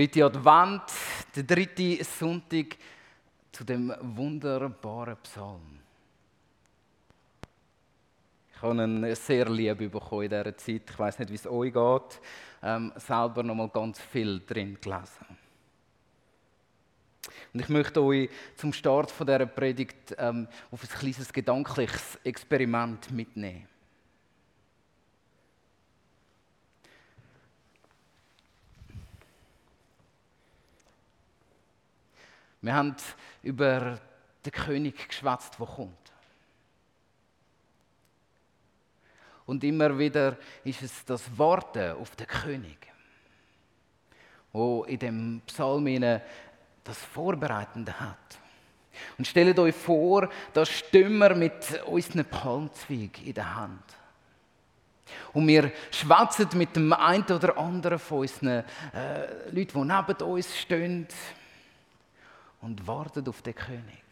Dritte Advent, der dritte Sonntag zu dem wunderbaren Psalm. Ich habe ihn sehr lieb bekommen in dieser Zeit. Ich weiß nicht, wie es euch geht. Ähm, selber noch mal ganz viel drin gelesen. Und ich möchte euch zum Start von dieser Predigt ähm, auf ein kleines gedankliches Experiment mitnehmen. Wir haben über den König geschwätzt, der kommt. Und immer wieder ist es das Warten auf den König, wo in dem Psalm das Vorbereitende hat. Und stellt euch vor, da stehen wir mit unseren Palmzweig in der Hand. Und wir schwätzen mit dem einen oder anderen von unseren äh, Leuten, die neben uns stehen und warten auf den König.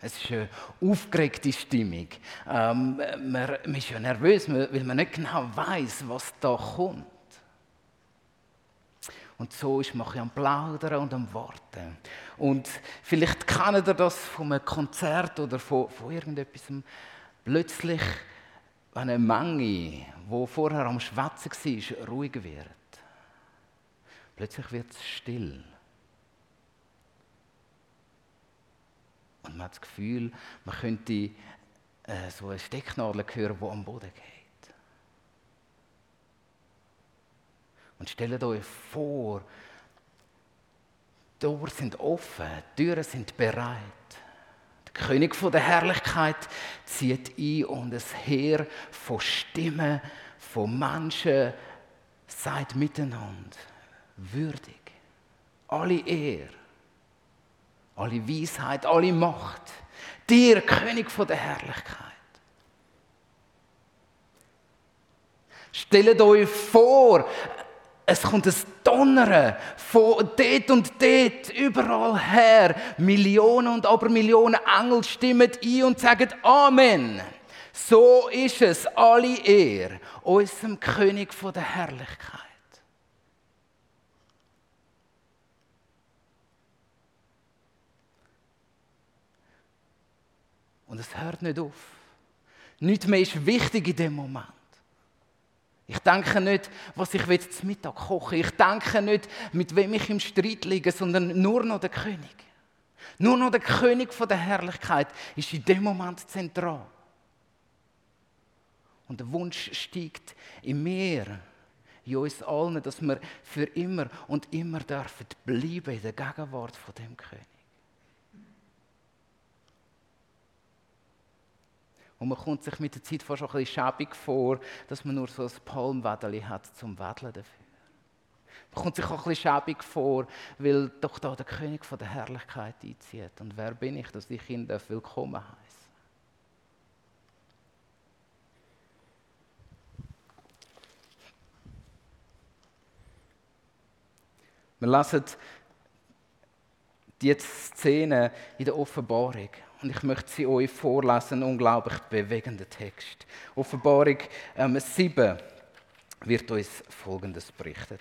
Es ist eine aufgeregte Stimmung. Ähm, man, man, ist ja nervös, weil man nicht genau weiß, was da kommt. Und so ist man am Plaudern und am Warten. Und vielleicht kennt ihr das von einem Konzert oder von, von irgendetwas. Plötzlich, wenn eine Menge, die vorher am Schwätzen war, ruhig wird. Plötzlich wird es still. Und man hat das Gefühl, man könnte äh, so eine Stecknadel hören, die am Boden geht. Und stellt euch vor, die Tore sind offen, die Türen sind bereit. Der König von der Herrlichkeit zieht ein und ein Heer von Stimmen, von Menschen seid miteinander würdig. Alle Ehre alle Weisheit, alle Macht. Dir, König von der Herrlichkeit. Stellt euch vor, es kommt ein Donnern von dort und dort, überall her. Millionen und aber Millionen Engel stimmen ein und sagen Amen. So ist es, alle Ehre, unserem König von der Herrlichkeit. Und es hört nicht auf. Nichts mehr ist wichtig in dem Moment. Ich denke nicht, was ich zum Mittag koche. Ich denke nicht, mit wem ich im Streit liege, sondern nur noch der König. Nur noch der König von der Herrlichkeit ist in dem Moment zentral. Und der Wunsch steigt in mir, in uns allen, dass wir für immer und immer dürfen bleiben in der Gegenwart von dem König. Und man kommt sich mit der Zeit fast schon ein bisschen schäbig vor, dass man nur so ein Palmwedeli hat zum Wedeln dafür. Man kommt sich auch ein bisschen schäbig vor, weil doch da der König von der Herrlichkeit einzieht. Und wer bin ich, dass ich ihn willkommen heiße? Wir lesen die Szene in der Offenbarung. Und ich möchte sie euch vorlesen, ein unglaublich bewegender Text. Offenbarung ähm, 7 wird uns Folgendes berichtet.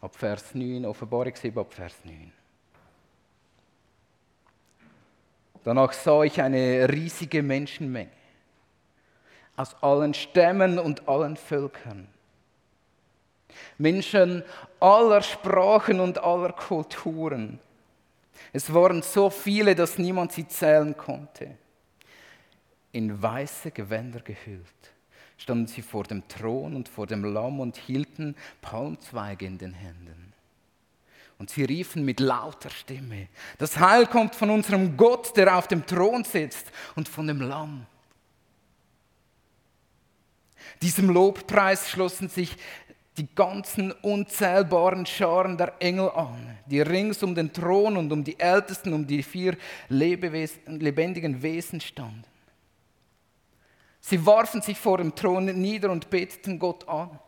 Ab Vers 9, Offenbarung 7, ab Vers 9. Danach sah ich eine riesige Menschenmenge aus allen Stämmen und allen Völkern. Menschen aller Sprachen und aller Kulturen es waren so viele, dass niemand sie zählen konnte. In weiße Gewänder gehüllt standen sie vor dem Thron und vor dem Lamm und hielten Palmzweige in den Händen. Und sie riefen mit lauter Stimme, das Heil kommt von unserem Gott, der auf dem Thron sitzt und von dem Lamm. Diesem Lobpreis schlossen sich die ganzen unzählbaren Scharen der Engel an, die rings um den Thron und um die Ältesten, um die vier Lebewesen, lebendigen Wesen standen. Sie warfen sich vor dem Thron nieder und beteten Gott an.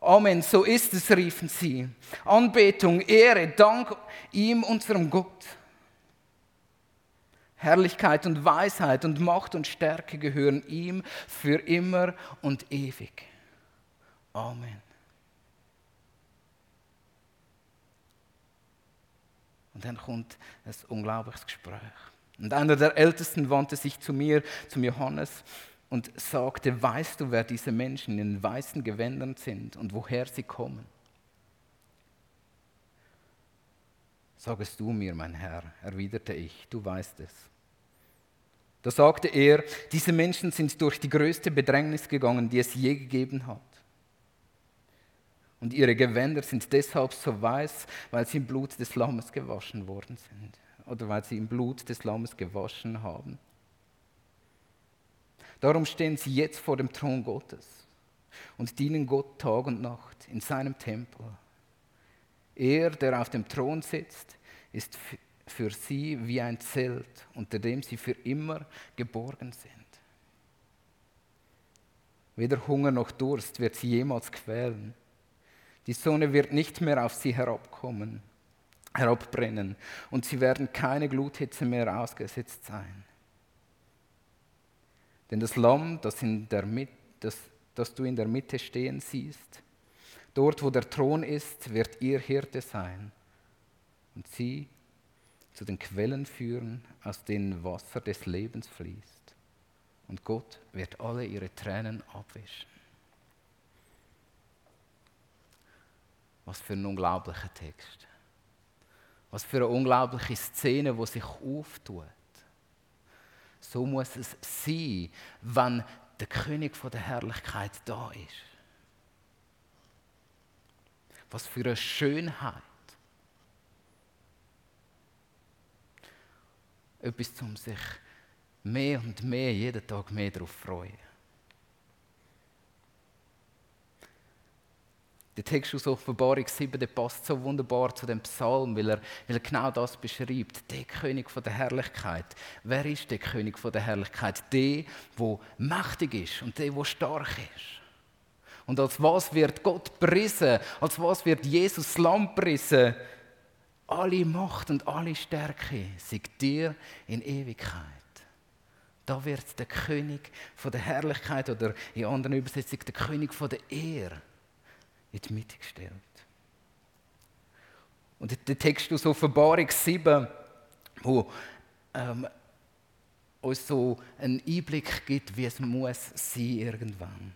Amen, so ist es, riefen sie. Anbetung, Ehre, Dank ihm, unserem Gott. Herrlichkeit und Weisheit und Macht und Stärke gehören ihm für immer und ewig. Amen. Und dann kommt ein unglaubliches Gespräch. Und einer der Ältesten wandte sich zu mir, zum Johannes, und sagte, weißt du, wer diese Menschen in den weißen Gewändern sind und woher sie kommen? Sagest du mir, mein Herr, erwiderte ich, du weißt es. Da sagte er, diese Menschen sind durch die größte Bedrängnis gegangen, die es je gegeben hat. Und ihre Gewänder sind deshalb so weiß, weil sie im Blut des Lammes gewaschen worden sind. Oder weil sie im Blut des Lammes gewaschen haben. Darum stehen sie jetzt vor dem Thron Gottes und dienen Gott Tag und Nacht in seinem Tempel. Er, der auf dem Thron sitzt, ist für sie wie ein Zelt, unter dem sie für immer geborgen sind. Weder Hunger noch Durst wird sie jemals quälen. Die Sonne wird nicht mehr auf sie herabkommen, herabbrennen und sie werden keine Gluthitze mehr ausgesetzt sein. Denn das Lamm, das, in der Mitte, das, das du in der Mitte stehen siehst, dort wo der Thron ist, wird ihr Hirte sein und sie zu den Quellen führen, aus denen Wasser des Lebens fließt. Und Gott wird alle ihre Tränen abwischen. Was für ein unglaublicher Text. Was für eine unglaubliche Szene, wo sich auftut. So muss es sein, wenn der König der Herrlichkeit da ist. Was für eine Schönheit. Etwas, um sich mehr und mehr, jeden Tag mehr darauf freuen. Der Text aus Offenbarung 7 der passt so wunderbar zu dem Psalm, weil er, weil er genau das beschreibt. Der König von der Herrlichkeit. Wer ist der König von der Herrlichkeit? Der, der mächtig ist und der, der stark ist. Und als was wird Gott priesen? Als was wird Jesus Lamm priesen? Alle Macht und alle Stärke siegt dir in Ewigkeit. Da wird der König von der Herrlichkeit oder in anderen Übersetzungen der König von der Ehre in die Mitte gestellt. Und der Text aus Offenbarung 7, wo ähm, uns so einen Einblick gibt, wie es muss sein irgendwann.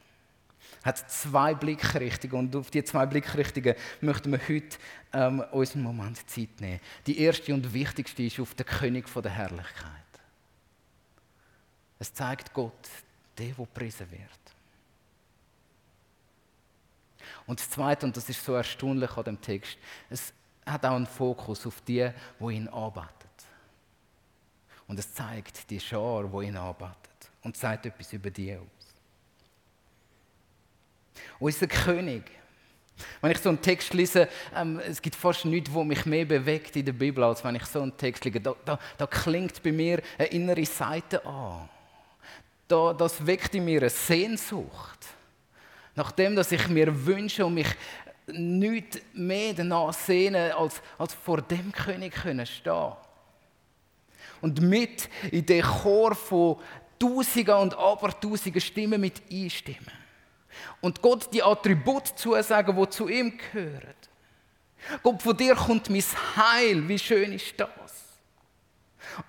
Hat zwei Blickrichtungen und auf die zwei Blickrichtungen möchten wir heute ähm, unseren Moment Zeit nehmen. Die erste und wichtigste ist auf den König von der Herrlichkeit. Es zeigt Gott, der, der gepriesen wird. Und das Zweite, und das ist so erstaunlich an dem Text, es hat auch einen Fokus auf die, wo ihn arbeitet. Und es zeigt die Schar, wo ihn arbeitet. Und sagt etwas über die aus. Unser König. Wenn ich so einen Text lese, ähm, es gibt fast nichts, wo mich mehr bewegt in der Bibel, als wenn ich so einen Text lese. Da, da, da klingt bei mir eine innere Seite an. Da, das weckt in mir eine Sehnsucht Nachdem, dass ich mir wünsche und mich nicht mehr danach sehne, als, als vor dem König können stehen. Und mit in den Chor von Tausenden und Abertausenden Stimmen mit einstimmen. Und Gott die Attribute zusagen, die zu ihm gehören. Gott, von dir kommt mein Heil. Wie schön ist das?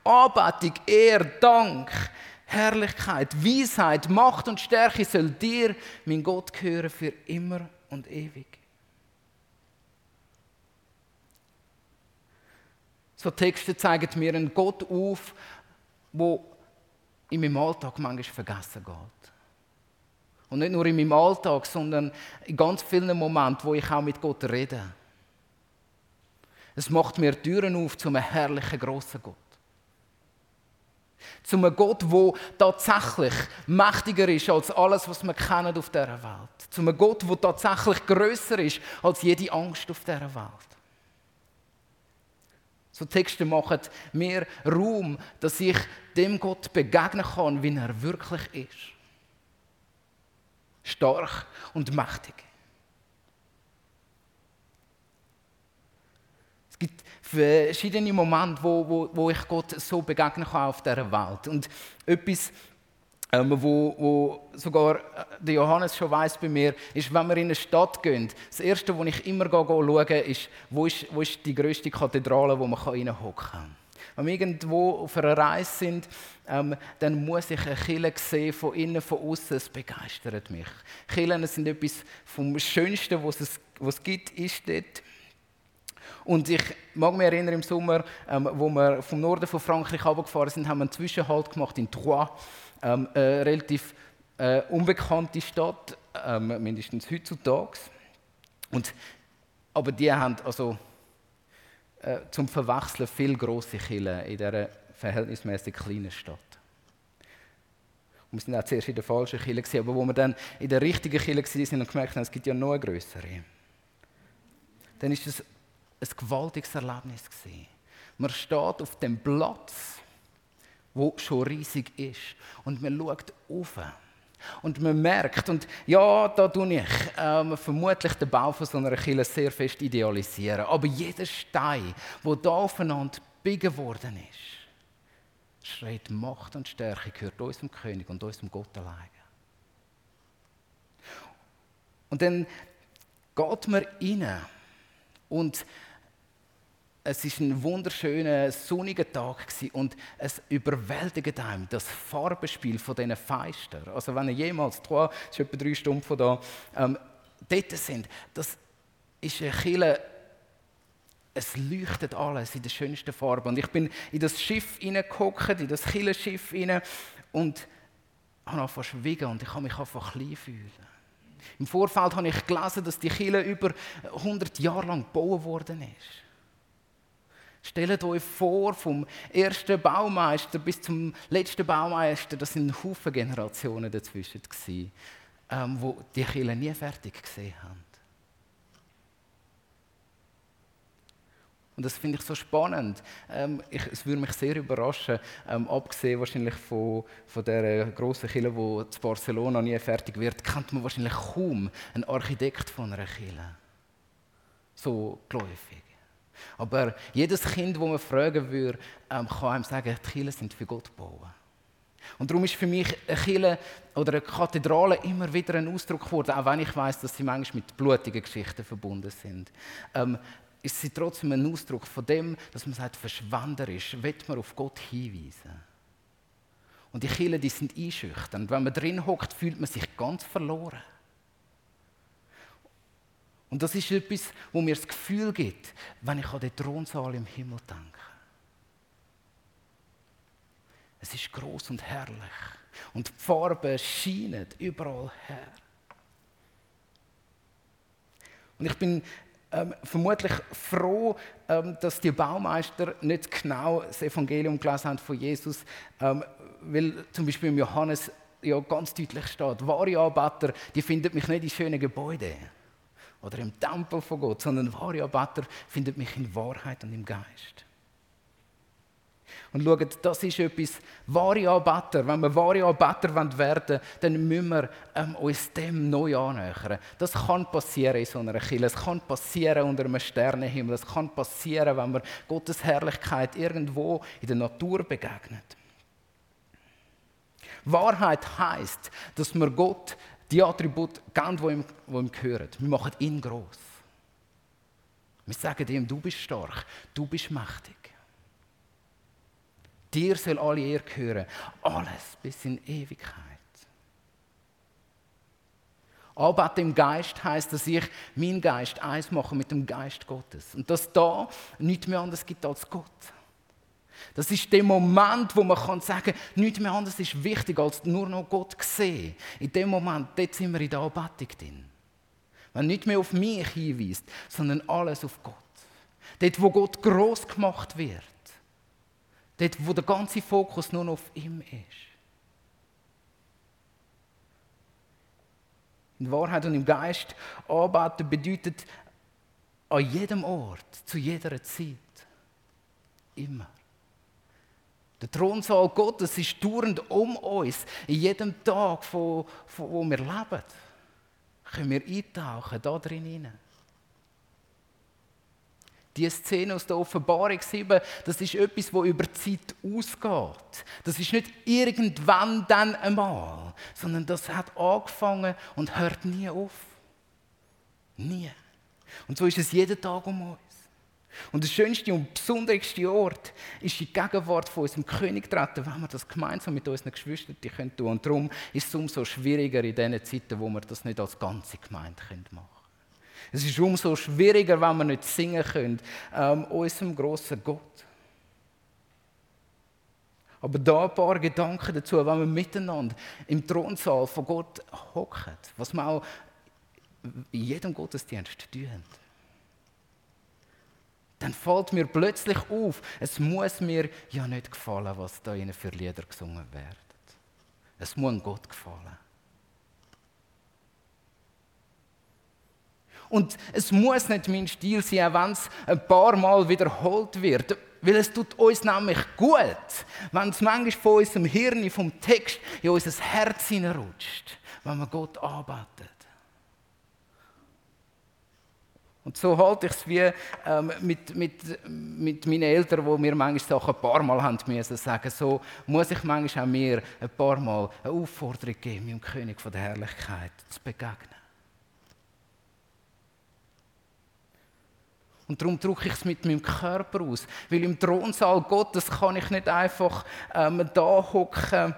Anbetung, Ehre, Dank, Herrlichkeit, Weisheit, Macht und Stärke soll dir, mein Gott, gehören für immer und ewig. So Texte zeigen mir einen Gott auf, wo in meinem Alltag manchmal vergessen geht. Und nicht nur in meinem Alltag, sondern in ganz vielen Momenten, wo ich auch mit Gott rede. Es macht mir Türen auf zu einem herrlichen, grossen Gott. Zu einem Gott, der tatsächlich mächtiger ist als alles, was wir kennen auf dieser Welt. Zu einem Gott, der tatsächlich größer ist als jede Angst auf dieser Welt. So Texte machen mir Raum, dass ich dem Gott begegnen kann, wie er wirklich ist. Stark und mächtig. Verschiedene Momente, wo, wo, wo ich Gott so begegnen kann auf dieser Welt. Und etwas, ähm, wo, wo sogar äh, der Johannes schon weiß bei mir, ist, wenn wir in eine Stadt gehen, das Erste, wo ich immer schaue, ist, wo ist, wo ist die grösste Kathedrale, wo man reinhocken kann. Wenn wir irgendwo auf einer Reise sind, ähm, dann muss ich eine Kille sehen, von innen, von außen. Es begeistert mich. Killen sind etwas vom Schönsten, was es, was es gibt, ist dort. Und ich mag mich erinnern, im Sommer, ähm, wo wir vom Norden von Frankreich runtergefahren sind, haben wir einen Zwischenhalt gemacht in Troyes ähm, eine relativ äh, unbekannte Stadt, ähm, mindestens heutzutage. Und, aber die haben also äh, zum Verwechseln viel grosse Kirchen in dieser verhältnismäßig kleinen Stadt. Und wir sind auch zuerst in der falschen Kirche, aber wo wir dann in der richtigen Kirche sind und gemerkt haben, es gibt ja noch eine größere, dann ist es ein gewaltiges Erlebnis gewesen. Man steht auf dem Platz wo schon riesig ist. Und man schaut auf. Und man merkt, und ja, da tue ich ähm, vermutlich den Bau von so einer Kille sehr fest idealisieren. Aber jeder Stein, der da aufeinander biegen worden ist, schreit Macht und Stärke, gehört unserem König und unserem Gott allein. Und dann geht man rein und es ist ein wunderschöner, sonniger Tag und es überwältigt einem das Farbenspiel von diesen Feistern. Also wenn ihr jemals, Trois, ist etwa drei Stunden von da, ähm, dort sind, das ist eine Kille, es leuchtet alles in der schönsten Farbe. Und ich bin in das Schiff hineingehockt, in das Killenschiff hinein und habe einfach schwiegen und ich habe mich einfach klein fühlen. Im Vorfeld habe ich gelesen, dass die Kille über 100 Jahre lang gebaut worden ist. Stellt euch vor, vom ersten Baumeister bis zum letzten Baumeister, das sind Haufen Generationen dazwischen, gewesen, ähm, wo die Kirche nie fertig gesehen haben. Und das finde ich so spannend. Ähm, ich, es würde mich sehr überraschen, ähm, abgesehen wahrscheinlich von, von der grossen Kirche, die zu Barcelona nie fertig wird, kennt man wahrscheinlich kaum einen Architekt von einer Kirche. So geläufig. Aber jedes Kind, das man fragen würde, ähm, kann einem sagen, die Kirchen sind für Gott gebaut. Und darum ist für mich eine Kirche oder eine Kathedrale immer wieder ein Ausdruck geworden, auch wenn ich weiß, dass sie manchmal mit blutigen Geschichten verbunden sind. Ähm, ist sie trotzdem ein Ausdruck von dem, dass man sagt, verschwenderisch, wird man auf Gott hinweisen. Und die Kirchen, die sind einschüchternd. Wenn man drin hockt, fühlt man sich ganz verloren. Und das ist etwas, wo mir das Gefühl gibt, wenn ich an den Thronsaal im Himmel denke. Es ist groß und herrlich. Und die Farben scheinen überall her. Und ich bin ähm, vermutlich froh, ähm, dass die Baumeister nicht genau das Evangelium gelesen haben von Jesus, ähm, weil zum Beispiel im Johannes ja ganz deutlich steht, wahre Anbeter, die finden mich nicht in schönen Gebäuden oder im Tempel von Gott, sondern wahre Anbeter findet mich in Wahrheit und im Geist. Und schaut, das ist etwas, wahre Anbeter. Wenn wir wahre Anbeter werden wollen, dann müssen wir ähm, uns dem neu annähern. Das kann passieren in so einer Kirche. Es kann passieren unter einem Sternenhimmel. Es kann passieren, wenn wir Gottes Herrlichkeit irgendwo in der Natur begegnet. Wahrheit heißt, dass wir Gott die Attribute geben, die ihm, die ihm gehören. Wir machen ihn groß. Wir sagen ihm, du bist stark, du bist mächtig. Dir soll alle Ehre gehören. Alles bis in Ewigkeit. Anbeten im Geist heißt, dass ich meinen Geist eins mache mit dem Geist Gottes. Und dass da nichts mehr anderes gibt als Gott. Das ist der Moment, wo man kann sagen kann, nichts mehr anderes ist wichtig, als nur noch Gott sehen. In dem Moment, dort sind wir in der Anbetung drin. Wenn nicht mehr auf mich hinweist, sondern alles auf Gott. Dort, wo Gott groß gemacht wird. Dort, wo der ganze Fokus nur noch auf ihm ist. In Wahrheit und im Geist arbeiten bedeutet an jedem Ort, zu jeder Zeit. Immer. Der Thronsaal Gottes ist dauernd um uns. In jedem Tag, von, von, wo wir leben, können wir eintauchen, da drin hinein. Die Szene aus der Offenbarung 7, das ist etwas, wo über die Zeit ausgeht. Das ist nicht irgendwann dann einmal, sondern das hat angefangen und hört nie auf. Nie. Und so ist es jeden Tag um uns. Und der schönste und besonderste Ort ist die Gegenwart von unserem König treten, wenn wir das gemeinsam mit unseren Geschwistern tun können. Und darum ist es umso schwieriger in diesen Zeiten, wo wir das nicht als ganze Gemeinde machen können. Es ist umso schwieriger, wenn wir nicht singen können, ähm, unserem grossen Gott. Aber da ein paar Gedanken dazu, wenn wir miteinander im Thronsaal von Gott hocken, was wir auch in jedem Gottesdienst tun dann fällt mir plötzlich auf, es muss mir ja nicht gefallen, was da ihnen für Lieder gesungen werden. Es muss Gott gefallen. Und es muss nicht mein Stil sein, auch wenn es ein paar Mal wiederholt wird. Weil es tut uns nämlich gut, wenn es manchmal von unserem Hirn, vom Text in unser Herz hineinrutscht, wenn wir Gott arbeitet. Und so halte ich es wie ähm, mit, mit, mit meinen Eltern, wo mir manchmal Sachen ein paar Mal haben müssen sagen. So muss ich manchmal auch mir ein paar Mal eine Aufforderung geben, dem König von der Herrlichkeit zu begegnen. Und darum drücke ich es mit meinem Körper aus. Weil im Thronsaal Gottes kann ich nicht einfach ähm, da hocken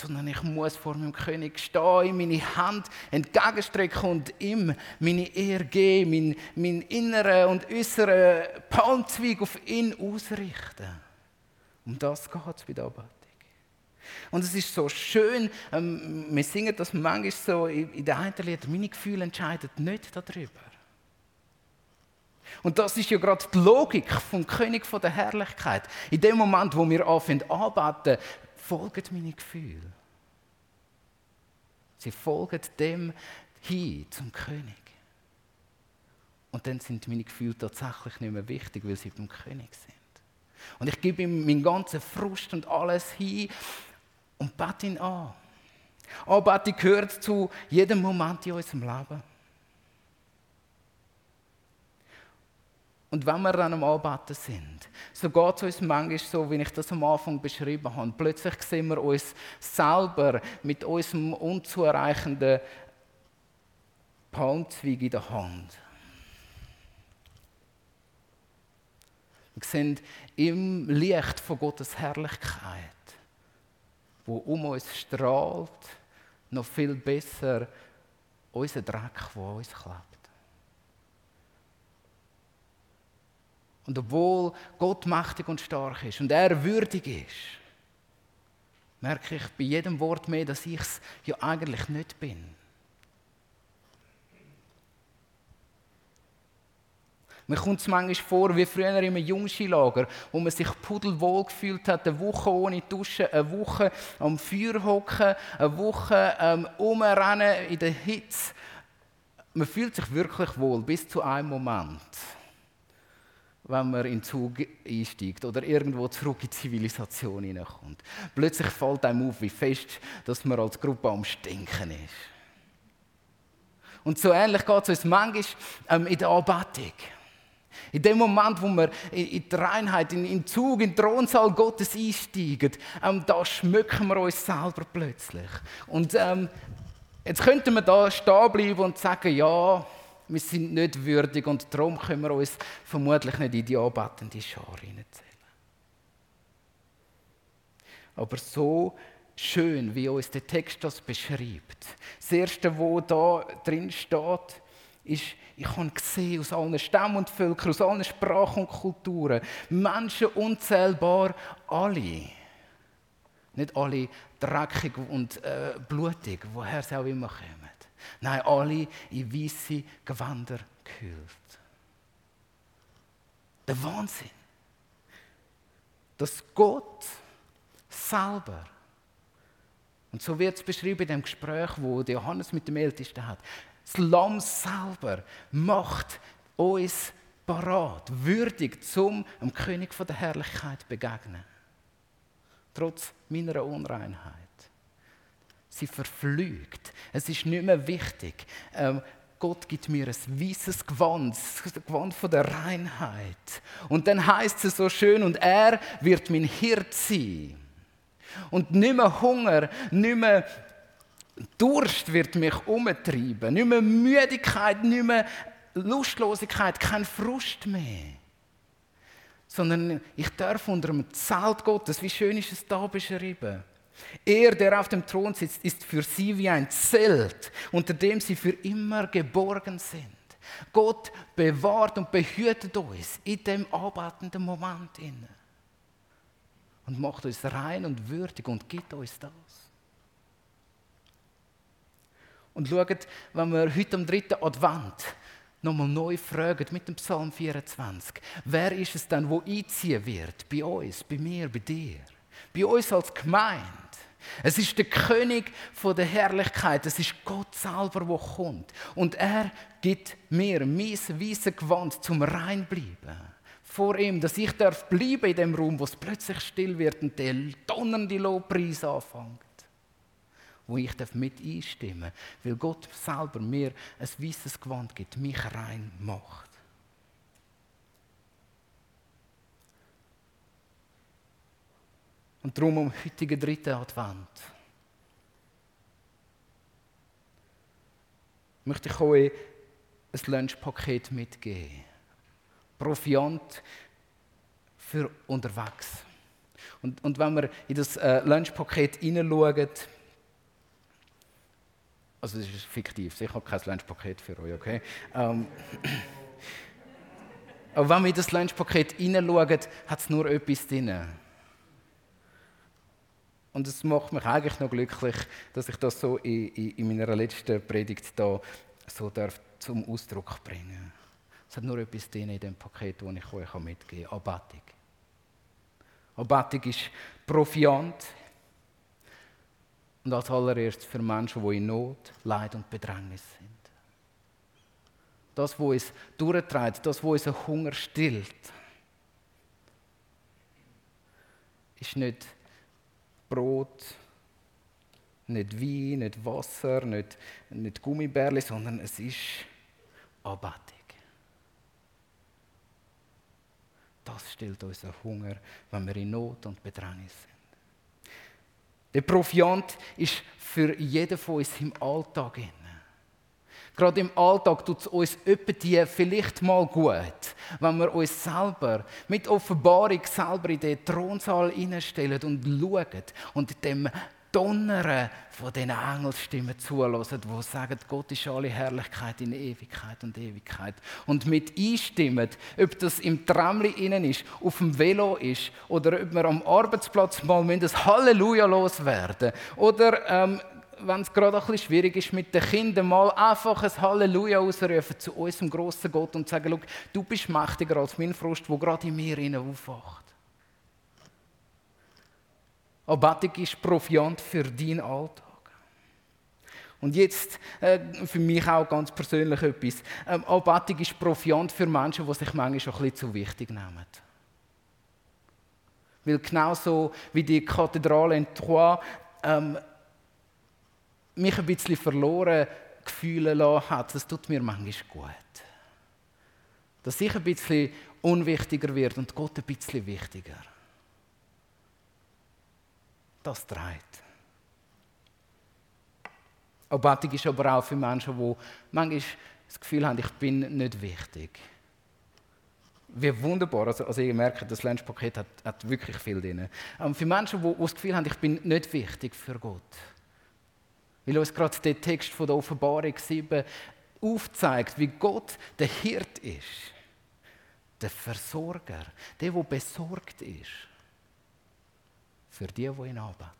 sondern ich muss vor meinem König stehen, meine Hand entgegenstrecken und ihm meine Ehre geben, meinen mein inneren und äußeren Palmzweig auf ihn ausrichten. Um das geht es bei der Anbetung. Und es ist so schön, ähm, wir singen das manchmal so in den einen Liedern, meine Gefühle entscheiden nicht darüber. Und das ist ja gerade die Logik vom König von der Herrlichkeit. In dem Moment, wo wir anfangen arbeiten, folgen meine Gefühle. Sie folgen dem hin zum König. Und dann sind meine Gefühle tatsächlich nicht mehr wichtig, weil sie beim König sind. Und ich gebe ihm meinen ganzen Frust und alles hin und bete ihn an. Anbetung gehört zu jedem Moment in unserem Leben. Und wenn wir dann am Arbeiten sind, so geht es uns manchmal so, wie ich das am Anfang beschrieben habe. Plötzlich sehen wir uns selber mit unserem unzureichenden Palmzweig in der Hand. Wir sehen im Licht von Gottes Herrlichkeit, wo um uns strahlt, noch viel besser unser Dreck, der uns klebt. Und obwohl Gott mächtig und stark ist und er würdig ist, merke ich bei jedem Wort mehr, dass ich es ja eigentlich nicht bin. Mir kommt es manchmal vor, wie früher in einem Jungskilager, wo man sich pudelwohl gefühlt hat, eine Woche ohne Duschen, eine Woche am Feuer hocken, eine Woche ähm, umrennen in der Hitze. Man fühlt sich wirklich wohl, bis zu einem Moment wenn man in den Zug einsteigt oder irgendwo zurück in die Zivilisation hineinkommt. Plötzlich fällt einem auf, wie fest, dass man als Gruppe am Stinken ist. Und so ähnlich geht es uns manchmal ähm, in der Anbetung. In dem Moment, wo wir in die Reinheit, in den Zug, in den Thronsaal Gottes einsteigen, ähm, da schmücken wir uns selber plötzlich. Und ähm, jetzt könnten wir da stehen bleiben und sagen, ja, wir sind nicht würdig und darum können wir uns vermutlich nicht in die anbetende Schar hineinzählen. Aber so schön, wie uns der Text das beschreibt. Das Erste, wo da drin steht, ist, ich habe gesehen aus allen Stämmen und Völkern, aus allen Sprachen und Kulturen, Menschen unzählbar, alle. Nicht alle dreckig und äh, blutig, woher sie auch immer kommen. Nein, alle in weiße Gewänder gehüllt. Der Wahnsinn. Dass Gott selber, und so wird es beschrieben in dem Gespräch, wo Johannes mit dem Ältesten hat, das Lamm selber macht uns parat, würdig, zum dem König von der Herrlichkeit begegnen. Trotz meiner Unreinheit sie verflügt. Es ist nicht mehr wichtig, ähm, Gott gibt mir ein weißes Gewand, das Gewand von der Reinheit. Und dann heißt es so schön, und er wird mein Hirt sein. Und nicht mehr Hunger, nicht mehr Durst wird mich umtreiben, nicht mehr Müdigkeit, nicht mehr Lustlosigkeit, kein Frust mehr. Sondern ich darf unter dem Zelt Gottes, wie schön ist es da beschrieben, er, der auf dem Thron sitzt, ist für sie wie ein Zelt, unter dem sie für immer geborgen sind. Gott bewahrt und behütet uns in dem arbeitenden Moment und macht uns rein und würdig und gibt uns das. Und schaut, wenn wir heute am dritten Advent nochmal neu fragen mit dem Psalm 24, wer ist es dann, wo einziehen wird? Bei uns, bei mir, bei dir? Bei uns als Gemeinde? Es ist der König der Herrlichkeit. Es ist Gott selber, der kommt. Und er gibt mir mein weißes Gewand zum Reinbleiben vor ihm, dass ich darf bleiben in dem Raum, wo es plötzlich still wird und der donnernde Lobpreis anfängt. Wo ich darf mit einstimmen weil Gott selber mir ein weißes Gewand gibt, mich rein macht. Und darum am heutigen dritten Advent möchte ich euch ein Lunchpaket mitgeben. Proviant für unterwegs. Und, und wenn wir in das äh, Lunchpaket hineinschauen, also das ist fiktiv, ich habe kein Lunchpaket für euch, okay? Ähm, aber wenn wir in das Lunchpaket hineinschauen, hat es nur etwas drin. Und es macht mich eigentlich noch glücklich, dass ich das so in, in, in meiner letzten Predigt da so darf zum Ausdruck bringen. Es hat nur etwas drin in dem Paket, das ich euch mitgeben kann. Abatik. Abatik ist Proviant. Und als allererstes für Menschen, die in Not, Leid und Bedrängnis sind. Das, was uns durchtreibt, das, was unseren Hunger stillt, ist nicht Brot, nicht Wein, nicht Wasser, nicht, nicht Gummibärli, sondern es ist Anbetung. Das stillt unseren Hunger, wenn wir in Not und Bedrängnis sind. Der Proviant ist für jeden von uns im Alltag. Inne. Gerade im Alltag tut es uns die vielleicht mal gut, wenn wir uns selber mit Offenbarung selber in den Thronsaal hineinstellen und schauen und dem Donnern von den Engelstimmen zulassen, die sagen, Gott ist alle Herrlichkeit in Ewigkeit und Ewigkeit. Und mit einstimmen, ob das im Tramli innen ist, auf dem Velo ist oder ob wir am Arbeitsplatz mal ein Halleluja loswerden oder ähm, wenn es gerade ein bisschen schwierig ist mit den Kindern, mal einfach ein Halleluja ausrufen zu unserem grossen Gott und sagen, du bist mächtiger als mein Frust, wo gerade in mir aufwacht. Abatik ist Proviant für deinen Alltag. Und jetzt äh, für mich auch ganz persönlich etwas. Ähm, Abatik ist Proviant für Menschen, die sich manchmal schon ein bisschen zu wichtig nehmen. Weil genauso wie die Kathedrale in Troyes ähm, mich ein bisschen verloren gefühlt hat, das tut mir manchmal gut. Dass ich ein bisschen unwichtiger wird und Gott ein bisschen wichtiger. Das trägt. Abatik ist aber auch für Menschen, die manchmal das Gefühl haben, ich bin nicht wichtig. Wie wunderbar. Also, also ich merke, das Lunchpaket hat, hat wirklich viel drin. Aber für Menschen, die, die das Gefühl haben, ich bin nicht wichtig für Gott weil uns gerade der Text von der Offenbarung 7 aufzeigt, wie Gott der Hirt ist, der Versorger, der, der besorgt ist für die, die ihn arbeitet.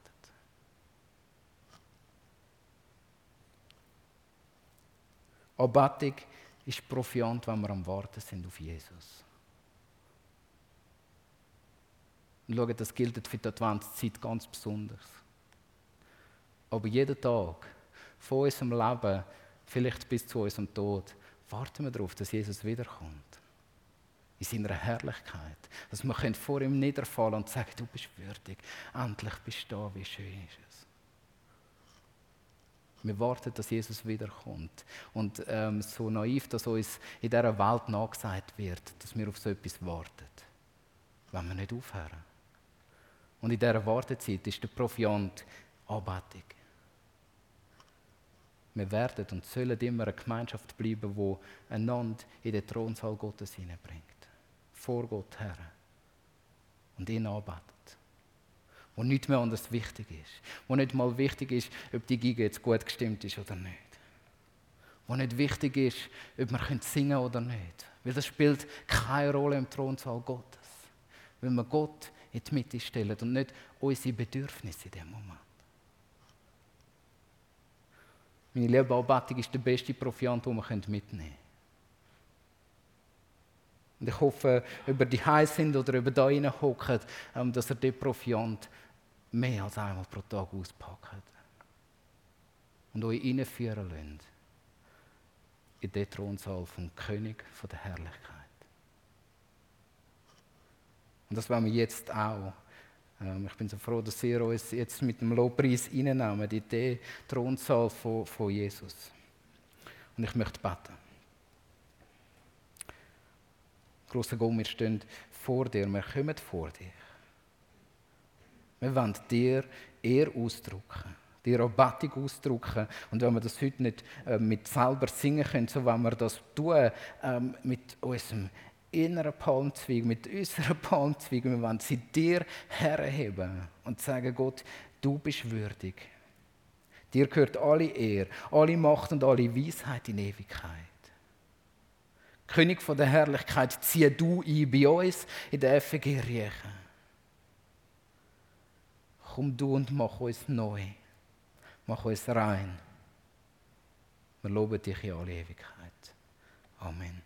Anbetung ist Profiant, wenn wir am Warten sind auf Jesus. Und schauen, das gilt für die Adventszeit ganz besonders. Aber jeden Tag von unserem Leben, vielleicht bis zu unserem Tod, warten wir darauf, dass Jesus wiederkommt. In seiner Herrlichkeit. Dass wir vor ihm niederfallen und sagen, du bist würdig. Endlich bist du da, wie schön ist es. Wir warten, dass Jesus wiederkommt. Und ähm, so naiv, dass uns in dieser Welt nachgesagt wird, dass wir auf so etwas warten, wenn wir nicht aufhören. Und in dieser Wartezeit ist der Proviant Anbetung. Wir werden und sollen immer eine Gemeinschaft bleiben, die einander in den Thronsaal Gottes hineinbringt. Vor Gott her. Und ihn anbetet. Wo nicht mehr anders wichtig ist. Wo nicht mal wichtig ist, ob die Giga jetzt gut gestimmt ist oder nicht. Wo nicht wichtig ist, ob wir singen können oder nicht. Weil das spielt keine Rolle im Thronsaal Gottes. Weil wir Gott in die Mitte stellen und nicht unsere Bedürfnisse in dem Moment. Meine liebe Anbetung ist der beste Proviant, den wir mitnehmen können. Und ich hoffe, über die heiß sind oder über da hocken, ähm, dass er den Proviant mehr als einmal pro Tag auspackt. Und euch reinführen lässt in den Thronsaal vom König der Herrlichkeit. Und das wollen wir jetzt auch. Ähm, ich bin so froh, dass ihr uns jetzt mit dem Lobpreis reinnehmen in den Thronsaal von, von Jesus. Und ich möchte beten. Großer Gott, wir stehen vor dir, wir kommen vor dich. Wir wollen dir eher ausdrücken, dir Erobatik ausdrücken. Und wenn wir das heute nicht äh, mit selber singen können, so wollen wir das tun äh, mit unserem inneren Palmzweig, mit unseren Palmzweig. Wir wollen sie dir herheben und sagen, Gott, du bist würdig. Dir gehört alle Ehre, alle Macht und alle Weisheit in Ewigkeit. König von der Herrlichkeit, zieh du ein bei uns in der FG Riechen. Komm du und mach uns neu. Mach uns rein. Wir loben dich in alle Ewigkeit. Amen.